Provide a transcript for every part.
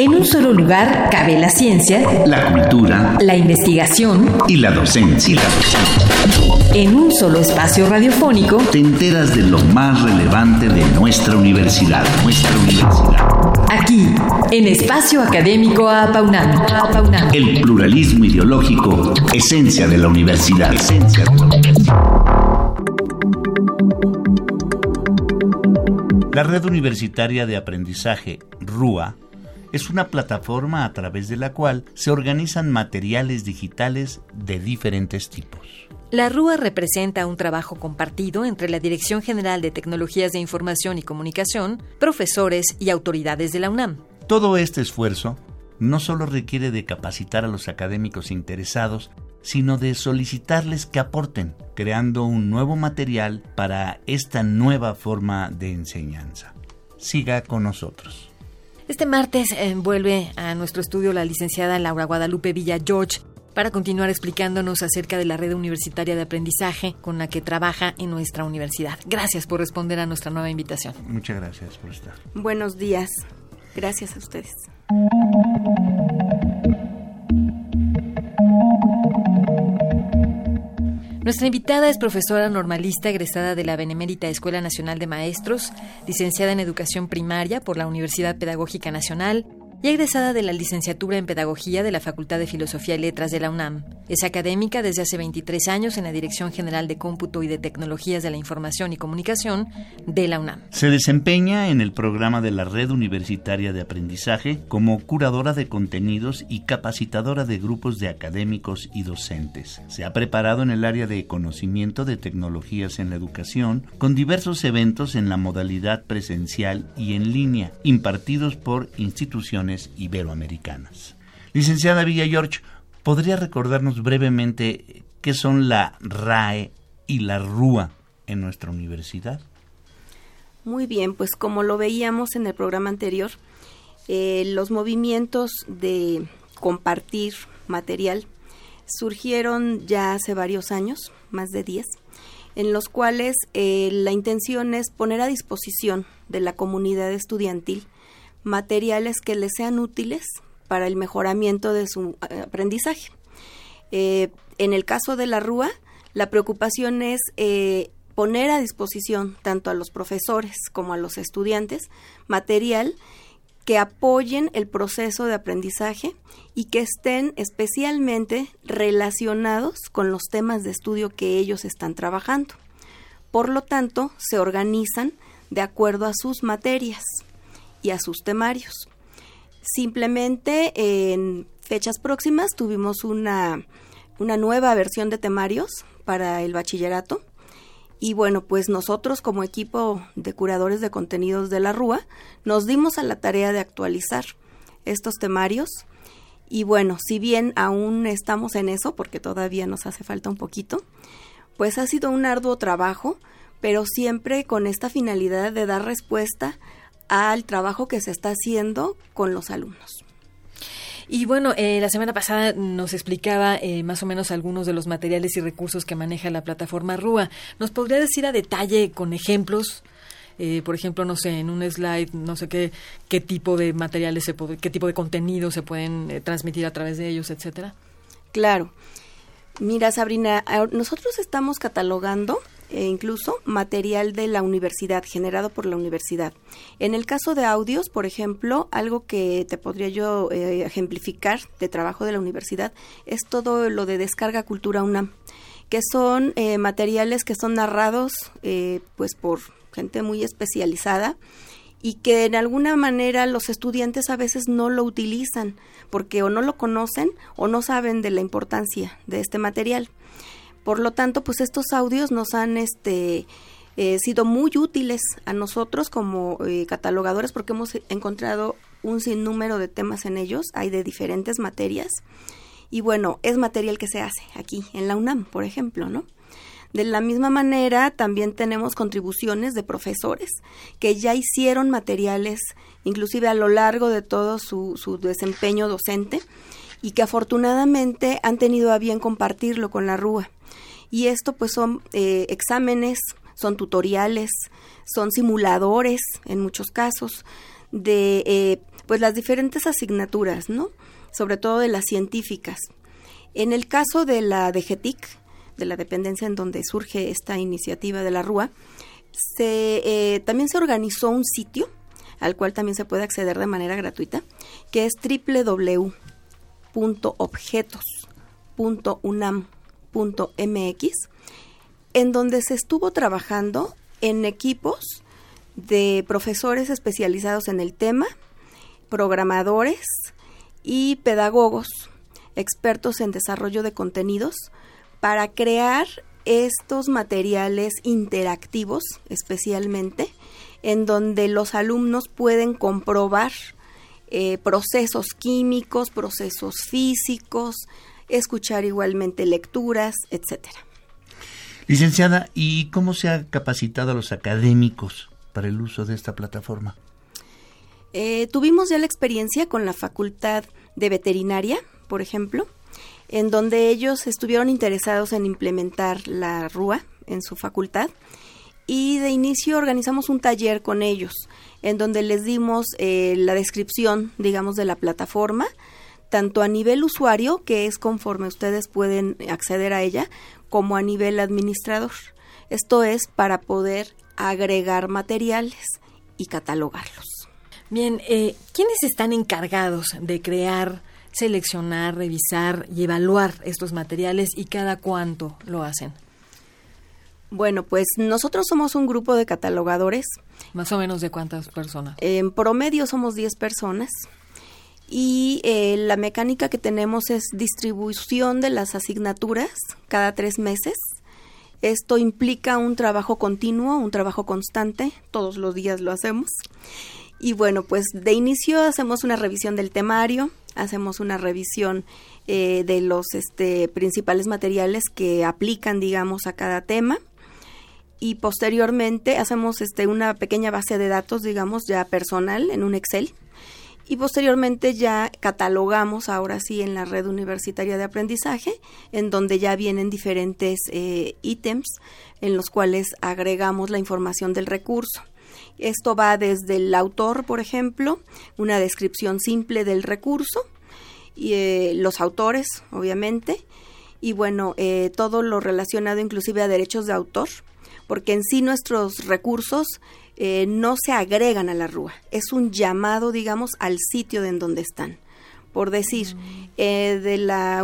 En un solo lugar cabe la ciencia, la cultura, la investigación y la docencia. En un solo espacio radiofónico te enteras de lo más relevante de nuestra universidad, nuestra universidad. Aquí, en Espacio Académico Apaunam. El pluralismo ideológico, esencia de la universidad. Esencia de la universidad. La Red Universitaria de Aprendizaje, RUA, es una plataforma a través de la cual se organizan materiales digitales de diferentes tipos. La RUA representa un trabajo compartido entre la Dirección General de Tecnologías de Información y Comunicación, profesores y autoridades de la UNAM. Todo este esfuerzo no solo requiere de capacitar a los académicos interesados, sino de solicitarles que aporten, creando un nuevo material para esta nueva forma de enseñanza. Siga con nosotros. Este martes eh, vuelve a nuestro estudio la licenciada Laura Guadalupe Villa George para continuar explicándonos acerca de la red universitaria de aprendizaje con la que trabaja en nuestra universidad. Gracias por responder a nuestra nueva invitación. Muchas gracias por estar. Buenos días. Gracias a ustedes. Nuestra invitada es profesora normalista egresada de la Benemérita Escuela Nacional de Maestros, licenciada en Educación Primaria por la Universidad Pedagógica Nacional y egresada de la licenciatura en Pedagogía de la Facultad de Filosofía y Letras de la UNAM. Es académica desde hace 23 años en la Dirección General de Cómputo y de Tecnologías de la Información y Comunicación de la UNAM. Se desempeña en el programa de la Red Universitaria de Aprendizaje como curadora de contenidos y capacitadora de grupos de académicos y docentes. Se ha preparado en el área de conocimiento de tecnologías en la educación con diversos eventos en la modalidad presencial y en línea impartidos por instituciones iberoamericanas. Licenciada Villa George, ¿podría recordarnos brevemente qué son la RAE y la RUA en nuestra universidad? Muy bien, pues como lo veíamos en el programa anterior, eh, los movimientos de compartir material surgieron ya hace varios años, más de 10, en los cuales eh, la intención es poner a disposición de la comunidad estudiantil materiales que les sean útiles para el mejoramiento de su eh, aprendizaje. Eh, en el caso de la RUA, la preocupación es eh, poner a disposición tanto a los profesores como a los estudiantes material que apoyen el proceso de aprendizaje y que estén especialmente relacionados con los temas de estudio que ellos están trabajando. Por lo tanto, se organizan de acuerdo a sus materias y a sus temarios. Simplemente en fechas próximas tuvimos una, una nueva versión de temarios para el bachillerato. Y bueno, pues nosotros como equipo de curadores de contenidos de la RUA nos dimos a la tarea de actualizar estos temarios. Y bueno, si bien aún estamos en eso, porque todavía nos hace falta un poquito, pues ha sido un arduo trabajo, pero siempre con esta finalidad de dar respuesta al trabajo que se está haciendo con los alumnos. Y bueno, eh, la semana pasada nos explicaba eh, más o menos algunos de los materiales y recursos que maneja la plataforma RUA. ¿Nos podría decir a detalle con ejemplos? Eh, por ejemplo, no sé, en un slide, no sé qué, qué tipo de materiales, se puede, qué tipo de contenido se pueden transmitir a través de ellos, etcétera. Claro. Mira, Sabrina, nosotros estamos catalogando e incluso material de la universidad, generado por la universidad. En el caso de audios, por ejemplo, algo que te podría yo eh, ejemplificar de trabajo de la universidad es todo lo de descarga cultura UNAM, que son eh, materiales que son narrados eh, pues por gente muy especializada y que en alguna manera los estudiantes a veces no lo utilizan porque o no lo conocen o no saben de la importancia de este material. Por lo tanto, pues estos audios nos han este, eh, sido muy útiles a nosotros como eh, catalogadores porque hemos encontrado un sinnúmero de temas en ellos, hay de diferentes materias. Y bueno, es material que se hace aquí, en la UNAM, por ejemplo, ¿no? De la misma manera, también tenemos contribuciones de profesores que ya hicieron materiales, inclusive a lo largo de todo su, su desempeño docente, y que afortunadamente han tenido a bien compartirlo con la RUA y esto pues son eh, exámenes, son tutoriales, son simuladores en muchos casos de eh, pues las diferentes asignaturas, ¿no? Sobre todo de las científicas. En el caso de la DGTIC, de la dependencia en donde surge esta iniciativa de la RUA, se, eh, también se organizó un sitio al cual también se puede acceder de manera gratuita, que es en donde se estuvo trabajando en equipos de profesores especializados en el tema, programadores y pedagogos, expertos en desarrollo de contenidos, para crear estos materiales interactivos especialmente, en donde los alumnos pueden comprobar eh, procesos químicos, procesos físicos, escuchar igualmente lecturas, etcétera. Licenciada, ¿y cómo se ha capacitado a los académicos para el uso de esta plataforma? Eh, tuvimos ya la experiencia con la Facultad de Veterinaria, por ejemplo, en donde ellos estuvieron interesados en implementar la RUA en su facultad y de inicio organizamos un taller con ellos en donde les dimos eh, la descripción, digamos, de la plataforma, tanto a nivel usuario, que es conforme ustedes pueden acceder a ella, como a nivel administrador. Esto es para poder agregar materiales y catalogarlos. Bien, eh, ¿quiénes están encargados de crear, seleccionar, revisar y evaluar estos materiales y cada cuánto lo hacen? Bueno, pues nosotros somos un grupo de catalogadores. ¿Más o menos de cuántas personas? En promedio somos 10 personas. Y eh, la mecánica que tenemos es distribución de las asignaturas cada tres meses. Esto implica un trabajo continuo, un trabajo constante, todos los días lo hacemos. Y bueno, pues de inicio hacemos una revisión del temario, hacemos una revisión eh, de los este, principales materiales que aplican, digamos, a cada tema y posteriormente hacemos este una pequeña base de datos, digamos, ya personal en un Excel y posteriormente ya catalogamos ahora sí en la red universitaria de aprendizaje, en donde ya vienen diferentes eh, ítems en los cuales agregamos la información del recurso. Esto va desde el autor, por ejemplo, una descripción simple del recurso, y eh, los autores, obviamente, y bueno, eh, todo lo relacionado inclusive a derechos de autor, porque en sí nuestros recursos eh, no se agregan a la RUA, es un llamado, digamos, al sitio de en donde están. Por decir, mm. eh, de la,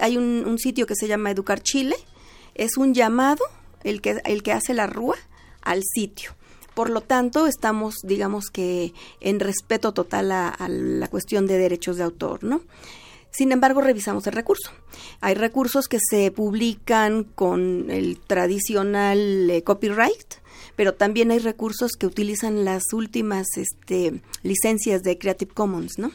hay un, un, sitio que se llama Educar Chile, es un llamado el que, el que hace la RUA al sitio. Por lo tanto, estamos, digamos que, en respeto total a, a la cuestión de derechos de autor, ¿no? Sin embargo, revisamos el recurso. Hay recursos que se publican con el tradicional eh, copyright, pero también hay recursos que utilizan las últimas este, licencias de Creative Commons, ¿no?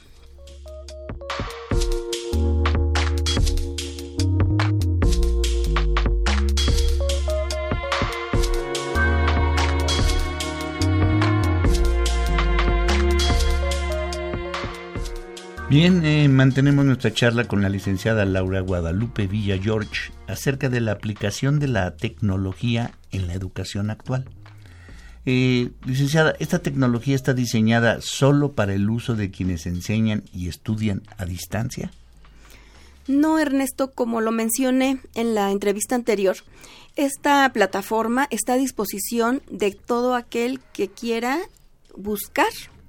Bien, eh, mantenemos nuestra charla con la licenciada Laura Guadalupe Villa George acerca de la aplicación de la tecnología en la educación actual. Eh, licenciada, ¿esta tecnología está diseñada solo para el uso de quienes enseñan y estudian a distancia? No, Ernesto, como lo mencioné en la entrevista anterior, esta plataforma está a disposición de todo aquel que quiera buscar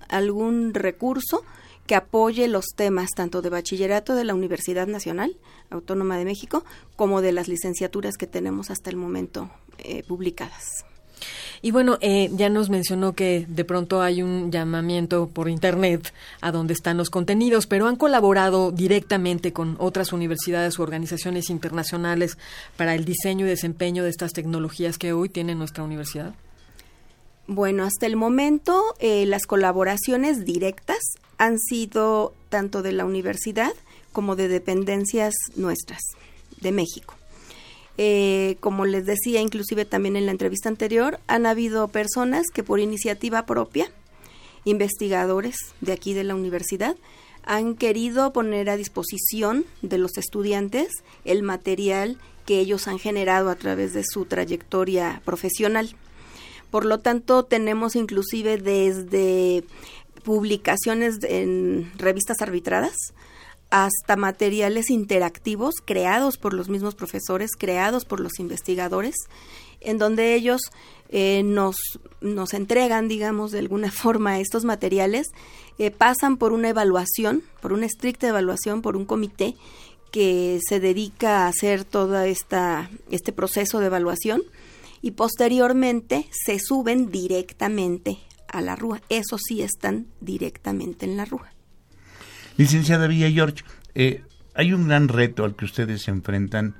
algún recurso que apoye los temas tanto de bachillerato de la Universidad Nacional Autónoma de México como de las licenciaturas que tenemos hasta el momento eh, publicadas. Y bueno, eh, ya nos mencionó que de pronto hay un llamamiento por Internet a donde están los contenidos, pero han colaborado directamente con otras universidades u organizaciones internacionales para el diseño y desempeño de estas tecnologías que hoy tiene nuestra universidad. Bueno, hasta el momento eh, las colaboraciones directas han sido tanto de la universidad como de dependencias nuestras de México. Eh, como les decía, inclusive también en la entrevista anterior, han habido personas que por iniciativa propia, investigadores de aquí de la universidad, han querido poner a disposición de los estudiantes el material que ellos han generado a través de su trayectoria profesional. Por lo tanto, tenemos inclusive desde publicaciones en revistas arbitradas hasta materiales interactivos creados por los mismos profesores, creados por los investigadores, en donde ellos eh, nos, nos entregan, digamos, de alguna forma estos materiales, eh, pasan por una evaluación, por una estricta evaluación, por un comité que se dedica a hacer todo esta, este proceso de evaluación y posteriormente se suben directamente a la rúa. Eso sí están directamente en la rúa. Licenciada Villa George, eh, hay un gran reto al que ustedes se enfrentan,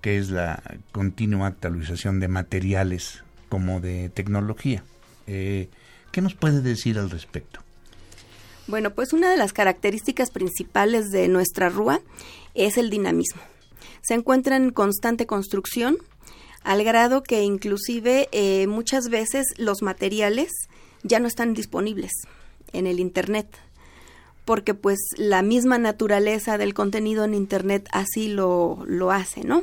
que es la continua actualización de materiales como de tecnología. Eh, ¿Qué nos puede decir al respecto? Bueno, pues una de las características principales de nuestra rúa es el dinamismo. Se encuentra en constante construcción, al grado que inclusive eh, muchas veces los materiales ya no están disponibles en el Internet porque pues la misma naturaleza del contenido en Internet así lo, lo hace, ¿no?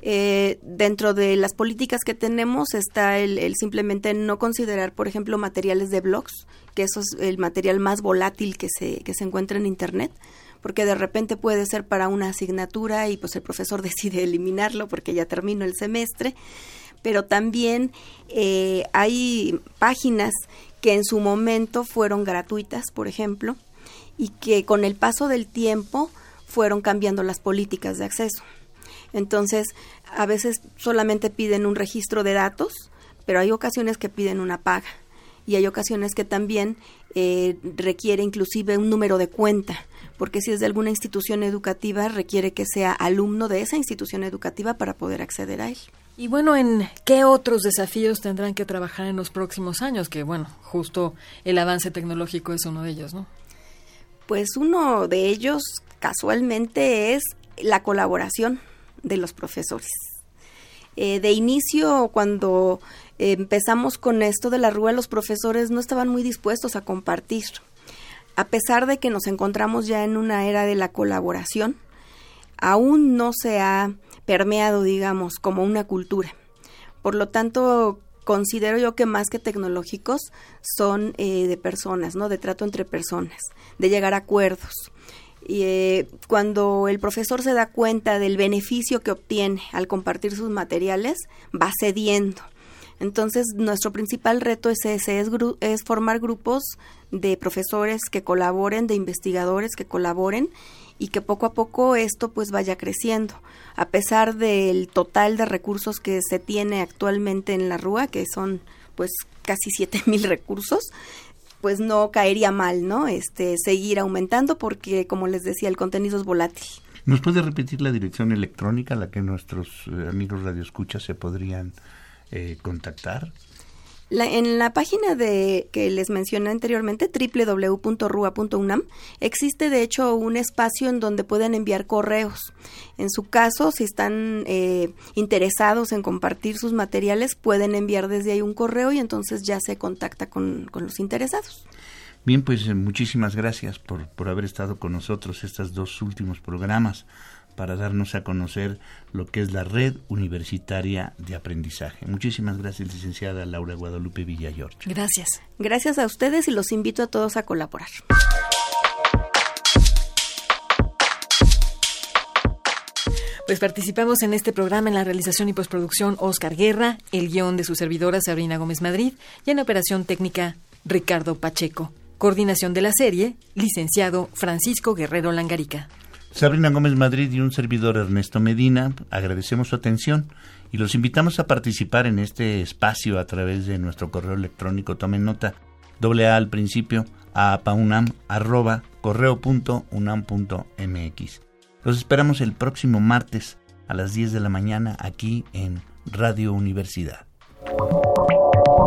Eh, dentro de las políticas que tenemos está el, el, simplemente no considerar, por ejemplo, materiales de blogs, que eso es el material más volátil que se, que se encuentra en Internet, porque de repente puede ser para una asignatura y pues el profesor decide eliminarlo porque ya terminó el semestre, pero también eh, hay páginas que en su momento fueron gratuitas, por ejemplo, y que con el paso del tiempo fueron cambiando las políticas de acceso. Entonces, a veces solamente piden un registro de datos, pero hay ocasiones que piden una paga y hay ocasiones que también eh, requiere inclusive un número de cuenta, porque si es de alguna institución educativa requiere que sea alumno de esa institución educativa para poder acceder a él. Y bueno, ¿en qué otros desafíos tendrán que trabajar en los próximos años? Que bueno, justo el avance tecnológico es uno de ellos, ¿no? Pues uno de ellos casualmente es la colaboración de los profesores. Eh, de inicio, cuando empezamos con esto de la rúa, los profesores no estaban muy dispuestos a compartir. A pesar de que nos encontramos ya en una era de la colaboración, aún no se ha permeado, digamos, como una cultura. Por lo tanto, considero yo que más que tecnológicos son eh, de personas, ¿no? De trato entre personas, de llegar a acuerdos. Y eh, cuando el profesor se da cuenta del beneficio que obtiene al compartir sus materiales, va cediendo. Entonces, nuestro principal reto es ese, es, es formar grupos de profesores que colaboren, de investigadores que colaboren y que poco a poco esto pues vaya creciendo. A pesar del total de recursos que se tiene actualmente en la RUA, que son pues casi siete mil recursos, pues no caería mal, ¿no? Este, seguir aumentando porque, como les decía, el contenido es volátil. ¿Nos puede repetir la dirección electrónica a la que nuestros eh, amigos radioescuchas se podrían eh, contactar? En la página de que les mencioné anteriormente, www.rua.unam, existe de hecho un espacio en donde pueden enviar correos. En su caso, si están eh, interesados en compartir sus materiales, pueden enviar desde ahí un correo y entonces ya se contacta con, con los interesados. Bien, pues eh, muchísimas gracias por, por haber estado con nosotros estos dos últimos programas para darnos a conocer lo que es la red universitaria de aprendizaje. Muchísimas gracias, licenciada Laura Guadalupe Villayor. Gracias. Gracias a ustedes y los invito a todos a colaborar. Pues participamos en este programa en la realización y postproducción Oscar Guerra, el guion de su servidora Sabrina Gómez Madrid y en la operación técnica Ricardo Pacheco. Coordinación de la serie, licenciado Francisco Guerrero Langarica. Sabrina Gómez Madrid y un servidor Ernesto Medina, agradecemos su atención y los invitamos a participar en este espacio a través de nuestro correo electrónico. Tomen nota, doble A al principio, a paunam, arroba, correo unam mx. Los esperamos el próximo martes a las 10 de la mañana aquí en Radio Universidad.